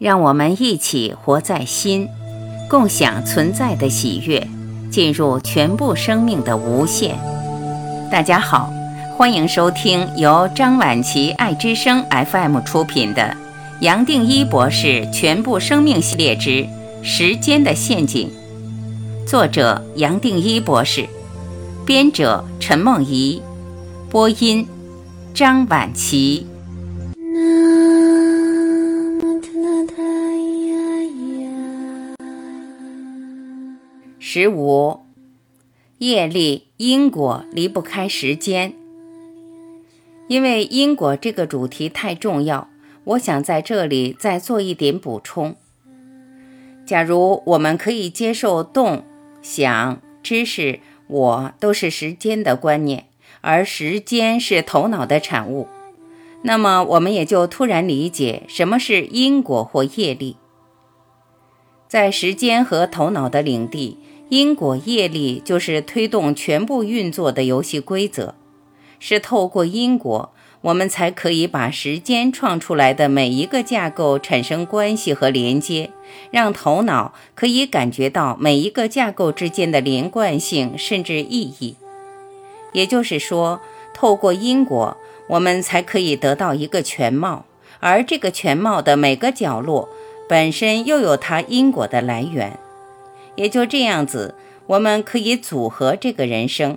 让我们一起活在心，共享存在的喜悦，进入全部生命的无限。大家好，欢迎收听由张晚琪爱之声 FM 出品的《杨定一博士全部生命系列之时间的陷阱》，作者杨定一博士，编者陈梦怡，播音张晚琪。十五，业力因果离不开时间。因为因果这个主题太重要，我想在这里再做一点补充。假如我们可以接受动、想、知识、我都是时间的观念，而时间是头脑的产物，那么我们也就突然理解什么是因果或业力。在时间和头脑的领地。因果业力就是推动全部运作的游戏规则，是透过因果，我们才可以把时间创出来的每一个架构产生关系和连接，让头脑可以感觉到每一个架构之间的连贯性甚至意义。也就是说，透过因果，我们才可以得到一个全貌，而这个全貌的每个角落本身又有它因果的来源。也就这样子，我们可以组合这个人生。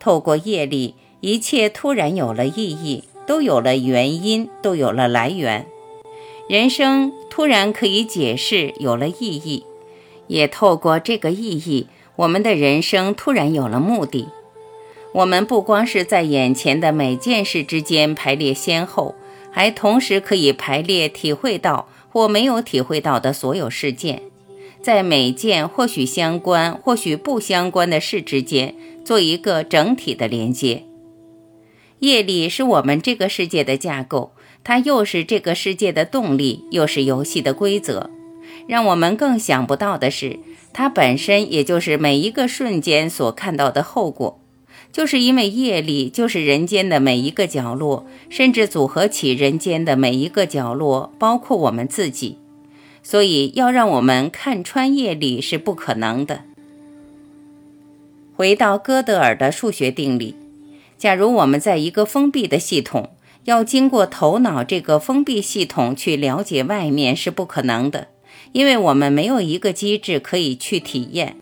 透过业力，一切突然有了意义，都有了原因，都有了来源。人生突然可以解释，有了意义。也透过这个意义，我们的人生突然有了目的。我们不光是在眼前的每件事之间排列先后，还同时可以排列体会到或没有体会到的所有事件。在每件或许相关、或许不相关的事之间做一个整体的连接。业力是我们这个世界的架构，它又是这个世界的动力，又是游戏的规则。让我们更想不到的是，它本身也就是每一个瞬间所看到的后果。就是因为业力就是人间的每一个角落，甚至组合起人间的每一个角落，包括我们自己。所以，要让我们看穿业力是不可能的。回到哥德尔的数学定理，假如我们在一个封闭的系统，要经过头脑这个封闭系统去了解外面是不可能的，因为我们没有一个机制可以去体验。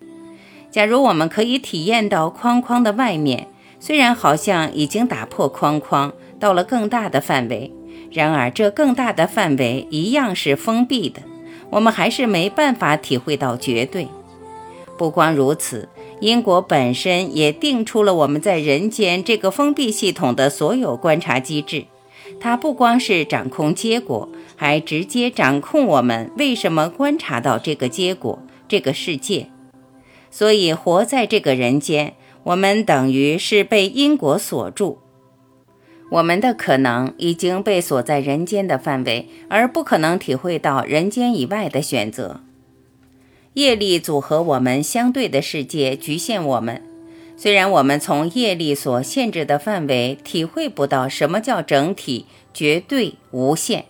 假如我们可以体验到框框的外面，虽然好像已经打破框框，到了更大的范围，然而这更大的范围一样是封闭的。我们还是没办法体会到绝对。不光如此，因果本身也定出了我们在人间这个封闭系统的所有观察机制。它不光是掌控结果，还直接掌控我们为什么观察到这个结果、这个世界。所以，活在这个人间，我们等于是被因果锁住。我们的可能已经被锁在人间的范围，而不可能体会到人间以外的选择。业力组合我们相对的世界，局限我们。虽然我们从业力所限制的范围体会不到什么叫整体、绝对、无限，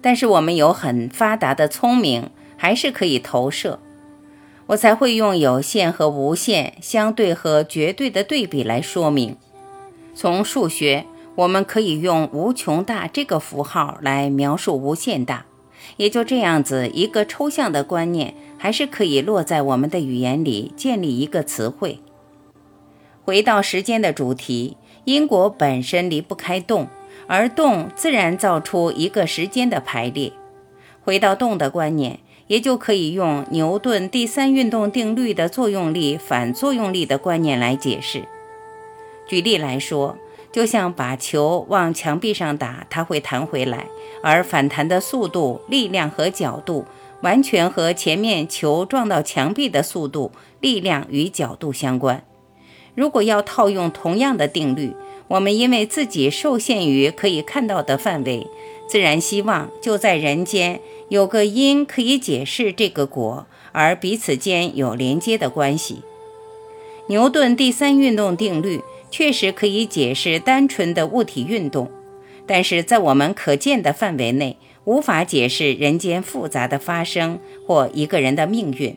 但是我们有很发达的聪明，还是可以投射。我才会用有限和无限、相对和绝对的对比来说明。从数学。我们可以用“无穷大”这个符号来描述无限大，也就这样子一个抽象的观念，还是可以落在我们的语言里建立一个词汇。回到时间的主题，因果本身离不开动，而动自然造出一个时间的排列。回到动的观念，也就可以用牛顿第三运动定律的作用力反作用力的观念来解释。举例来说。就像把球往墙壁上打，它会弹回来，而反弹的速度、力量和角度完全和前面球撞到墙壁的速度、力量与角度相关。如果要套用同样的定律，我们因为自己受限于可以看到的范围，自然希望就在人间有个因可以解释这个果，而彼此间有连接的关系。牛顿第三运动定律。确实可以解释单纯的物体运动，但是在我们可见的范围内，无法解释人间复杂的发生或一个人的命运。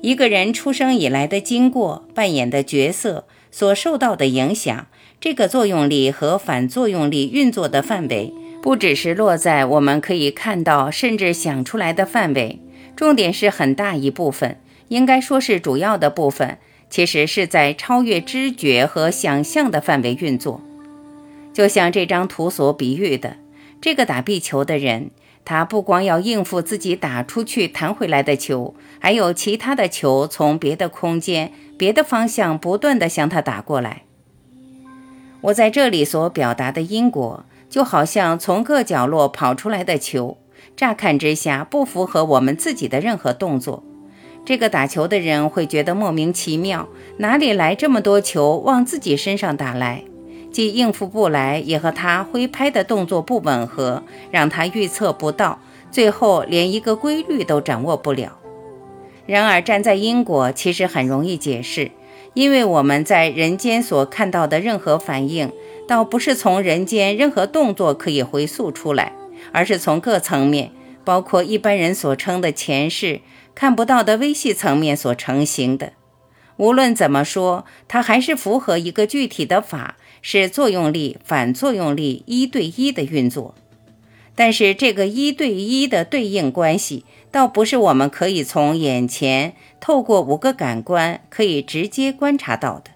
一个人出生以来的经过、扮演的角色、所受到的影响，这个作用力和反作用力运作的范围，不只是落在我们可以看到甚至想出来的范围，重点是很大一部分，应该说是主要的部分。其实是在超越知觉和想象的范围运作，就像这张图所比喻的，这个打壁球的人，他不光要应付自己打出去弹回来的球，还有其他的球从别的空间、别的方向不断的向他打过来。我在这里所表达的因果，就好像从各角落跑出来的球，乍看之下不符合我们自己的任何动作。这个打球的人会觉得莫名其妙，哪里来这么多球往自己身上打来？既应付不来，也和他挥拍的动作不吻合，让他预测不到，最后连一个规律都掌握不了。然而，站在因果其实很容易解释，因为我们在人间所看到的任何反应，倒不是从人间任何动作可以回溯出来，而是从各层面，包括一般人所称的前世。看不到的微细层面所成型的，无论怎么说，它还是符合一个具体的法，是作用力、反作用力一对一的运作。但是这个一对一的对应关系，倒不是我们可以从眼前透过五个感官可以直接观察到的。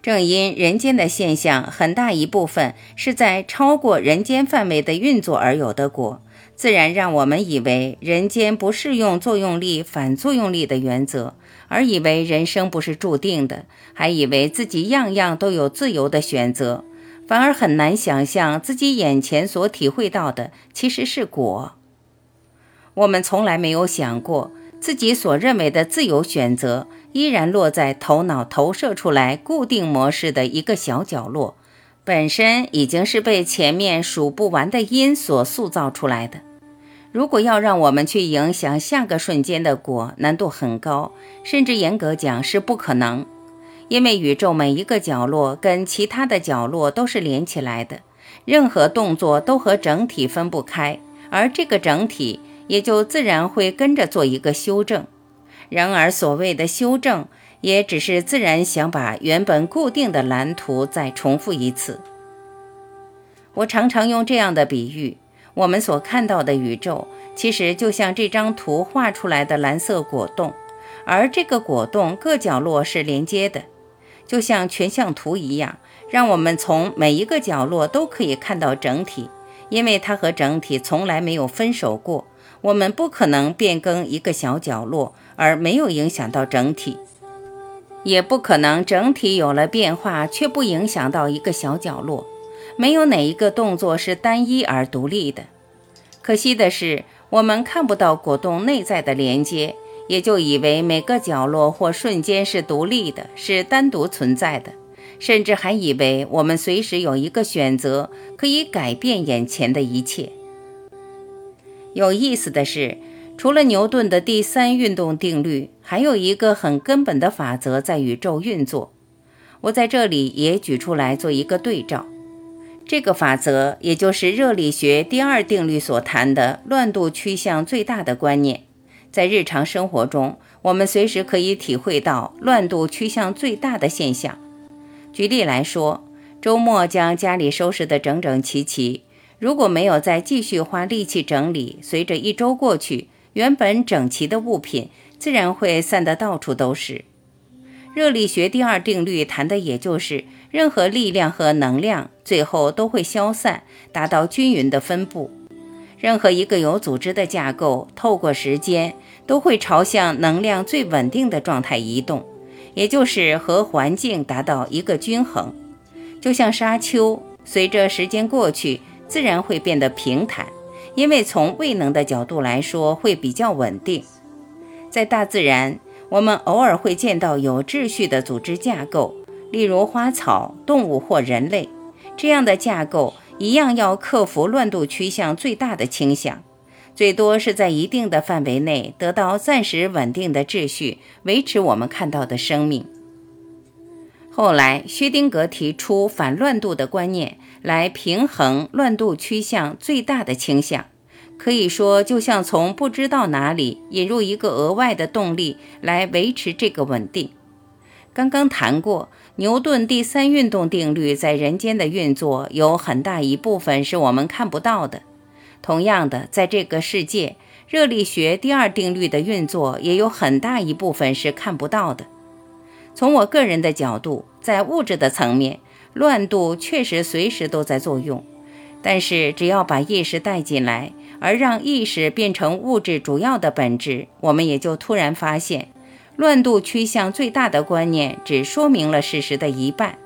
正因人间的现象很大一部分是在超过人间范围的运作而有的果。自然让我们以为人间不适用作用力反作用力的原则，而以为人生不是注定的，还以为自己样样都有自由的选择，反而很难想象自己眼前所体会到的其实是果。我们从来没有想过，自己所认为的自由选择，依然落在头脑投射出来固定模式的一个小角落，本身已经是被前面数不完的因所塑造出来的。如果要让我们去影响下个瞬间的果，难度很高，甚至严格讲是不可能。因为宇宙每一个角落跟其他的角落都是连起来的，任何动作都和整体分不开，而这个整体也就自然会跟着做一个修正。然而，所谓的修正，也只是自然想把原本固定的蓝图再重复一次。我常常用这样的比喻。我们所看到的宇宙，其实就像这张图画出来的蓝色果冻，而这个果冻各角落是连接的，就像全像图一样，让我们从每一个角落都可以看到整体。因为它和整体从来没有分手过，我们不可能变更一个小角落而没有影响到整体，也不可能整体有了变化却不影响到一个小角落。没有哪一个动作是单一而独立的。可惜的是，我们看不到果冻内在的连接，也就以为每个角落或瞬间是独立的，是单独存在的，甚至还以为我们随时有一个选择，可以改变眼前的一切。有意思的是，除了牛顿的第三运动定律，还有一个很根本的法则在宇宙运作。我在这里也举出来做一个对照。这个法则，也就是热力学第二定律所谈的乱度趋向最大的观念，在日常生活中，我们随时可以体会到乱度趋向最大的现象。举例来说，周末将家里收拾得整整齐齐，如果没有再继续花力气整理，随着一周过去，原本整齐的物品自然会散得到处都是。热力学第二定律谈的也就是。任何力量和能量最后都会消散，达到均匀的分布。任何一个有组织的架构，透过时间都会朝向能量最稳定的状态移动，也就是和环境达到一个均衡。就像沙丘，随着时间过去，自然会变得平坦，因为从位能的角度来说，会比较稳定。在大自然，我们偶尔会见到有秩序的组织架构。例如花草、动物或人类这样的架构，一样要克服乱度趋向最大的倾向，最多是在一定的范围内得到暂时稳定的秩序，维持我们看到的生命。后来，薛丁格提出反乱度的观念，来平衡乱度趋向最大的倾向。可以说，就像从不知道哪里引入一个额外的动力来维持这个稳定。刚刚谈过，牛顿第三运动定律在人间的运作有很大一部分是我们看不到的。同样的，在这个世界，热力学第二定律的运作也有很大一部分是看不到的。从我个人的角度，在物质的层面，乱度确实随时都在作用，但是只要把意识带进来。而让意识变成物质主要的本质，我们也就突然发现，乱度趋向最大的观念只说明了事实的一半。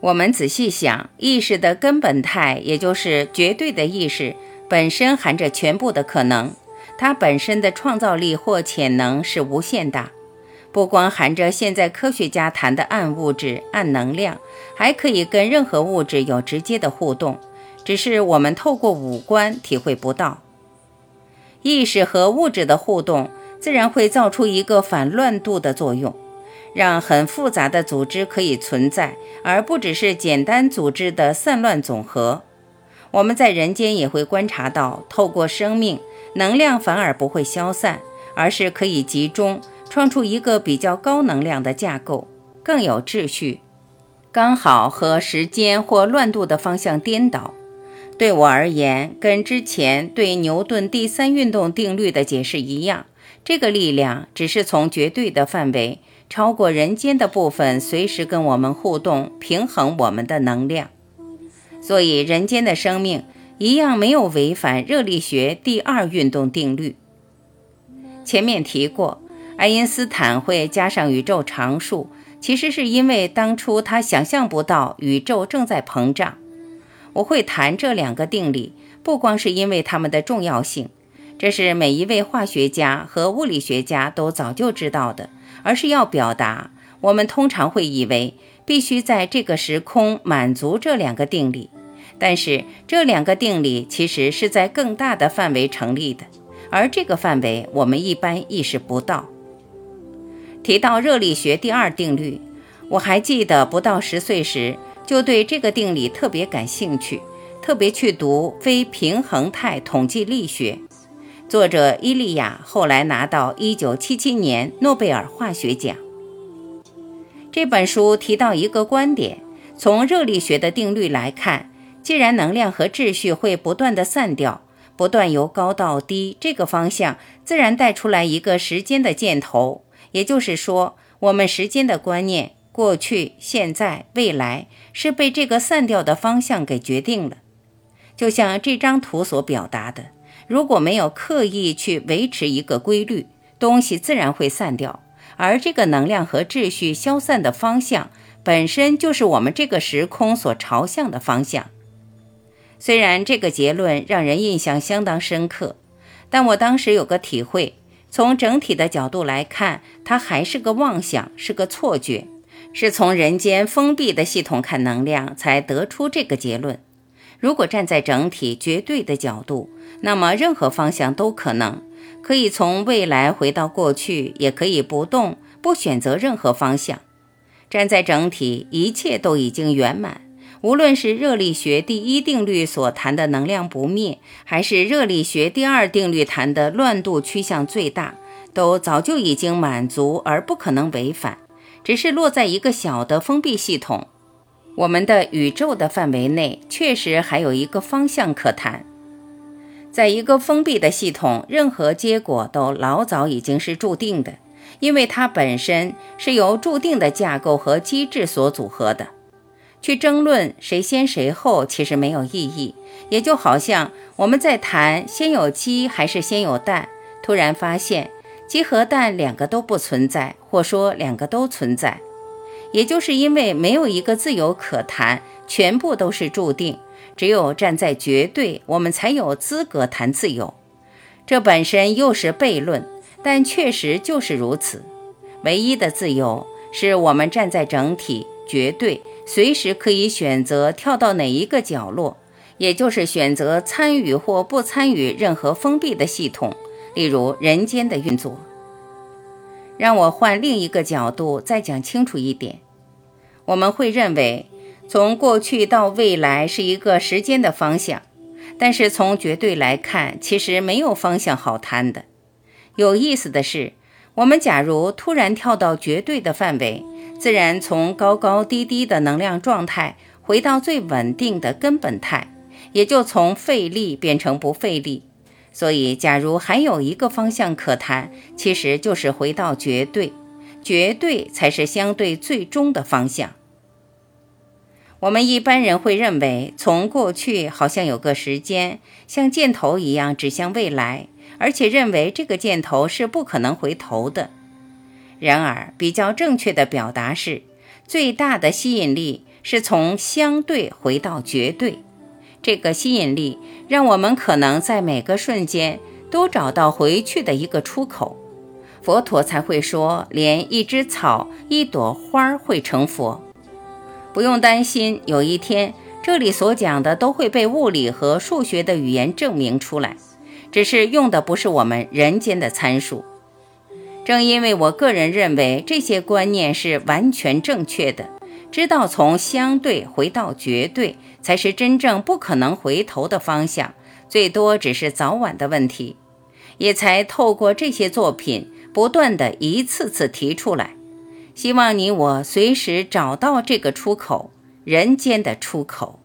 我们仔细想，意识的根本态，也就是绝对的意识本身，含着全部的可能，它本身的创造力或潜能是无限大，不光含着现在科学家谈的暗物质、暗能量，还可以跟任何物质有直接的互动。只是我们透过五官体会不到，意识和物质的互动，自然会造出一个反乱度的作用，让很复杂的组织可以存在，而不只是简单组织的散乱总和。我们在人间也会观察到，透过生命能量反而不会消散，而是可以集中，创出一个比较高能量的架构，更有秩序，刚好和时间或乱度的方向颠倒。对我而言，跟之前对牛顿第三运动定律的解释一样，这个力量只是从绝对的范围超过人间的部分，随时跟我们互动，平衡我们的能量。所以，人间的生命一样没有违反热力学第二运动定律。前面提过，爱因斯坦会加上宇宙常数，其实是因为当初他想象不到宇宙正在膨胀。我会谈这两个定理，不光是因为它们的重要性，这是每一位化学家和物理学家都早就知道的，而是要表达我们通常会以为必须在这个时空满足这两个定理，但是这两个定理其实是在更大的范围成立的，而这个范围我们一般意识不到。提到热力学第二定律，我还记得不到十岁时。就对这个定理特别感兴趣，特别去读非平衡态统计力学。作者伊利亚后来拿到1977年诺贝尔化学奖。这本书提到一个观点：从热力学的定律来看，既然能量和秩序会不断的散掉，不断由高到低，这个方向自然带出来一个时间的箭头。也就是说，我们时间的观念。过去、现在、未来是被这个散掉的方向给决定了，就像这张图所表达的，如果没有刻意去维持一个规律，东西自然会散掉，而这个能量和秩序消散的方向，本身就是我们这个时空所朝向的方向。虽然这个结论让人印象相当深刻，但我当时有个体会，从整体的角度来看，它还是个妄想，是个错觉。是从人间封闭的系统看能量，才得出这个结论。如果站在整体绝对的角度，那么任何方向都可能，可以从未来回到过去，也可以不动，不选择任何方向。站在整体，一切都已经圆满。无论是热力学第一定律所谈的能量不灭，还是热力学第二定律谈的乱度趋向最大，都早就已经满足，而不可能违反。只是落在一个小的封闭系统，我们的宇宙的范围内，确实还有一个方向可谈。在一个封闭的系统，任何结果都老早已经是注定的，因为它本身是由注定的架构和机制所组合的。去争论谁先谁后，其实没有意义。也就好像我们在谈先有鸡还是先有蛋，突然发现。鸡和蛋两个都不存在，或说两个都存在，也就是因为没有一个自由可谈，全部都是注定。只有站在绝对，我们才有资格谈自由。这本身又是悖论，但确实就是如此。唯一的自由是我们站在整体绝对，随时可以选择跳到哪一个角落，也就是选择参与或不参与任何封闭的系统。例如人间的运作，让我换另一个角度再讲清楚一点。我们会认为，从过去到未来是一个时间的方向，但是从绝对来看，其实没有方向好谈的。有意思的是，我们假如突然跳到绝对的范围，自然从高高低低的能量状态回到最稳定的根本态，也就从费力变成不费力。所以，假如还有一个方向可谈，其实就是回到绝对，绝对才是相对最终的方向。我们一般人会认为，从过去好像有个时间，像箭头一样指向未来，而且认为这个箭头是不可能回头的。然而，比较正确的表达是，最大的吸引力是从相对回到绝对。这个吸引力让我们可能在每个瞬间都找到回去的一个出口。佛陀才会说，连一只草、一朵花会成佛。不用担心，有一天这里所讲的都会被物理和数学的语言证明出来，只是用的不是我们人间的参数。正因为我个人认为这些观念是完全正确的，知道从相对回到绝对才是真正不可能回头的方向，最多只是早晚的问题，也才透过这些作品不断的一次次提出来。希望你我随时找到这个出口，人间的出口。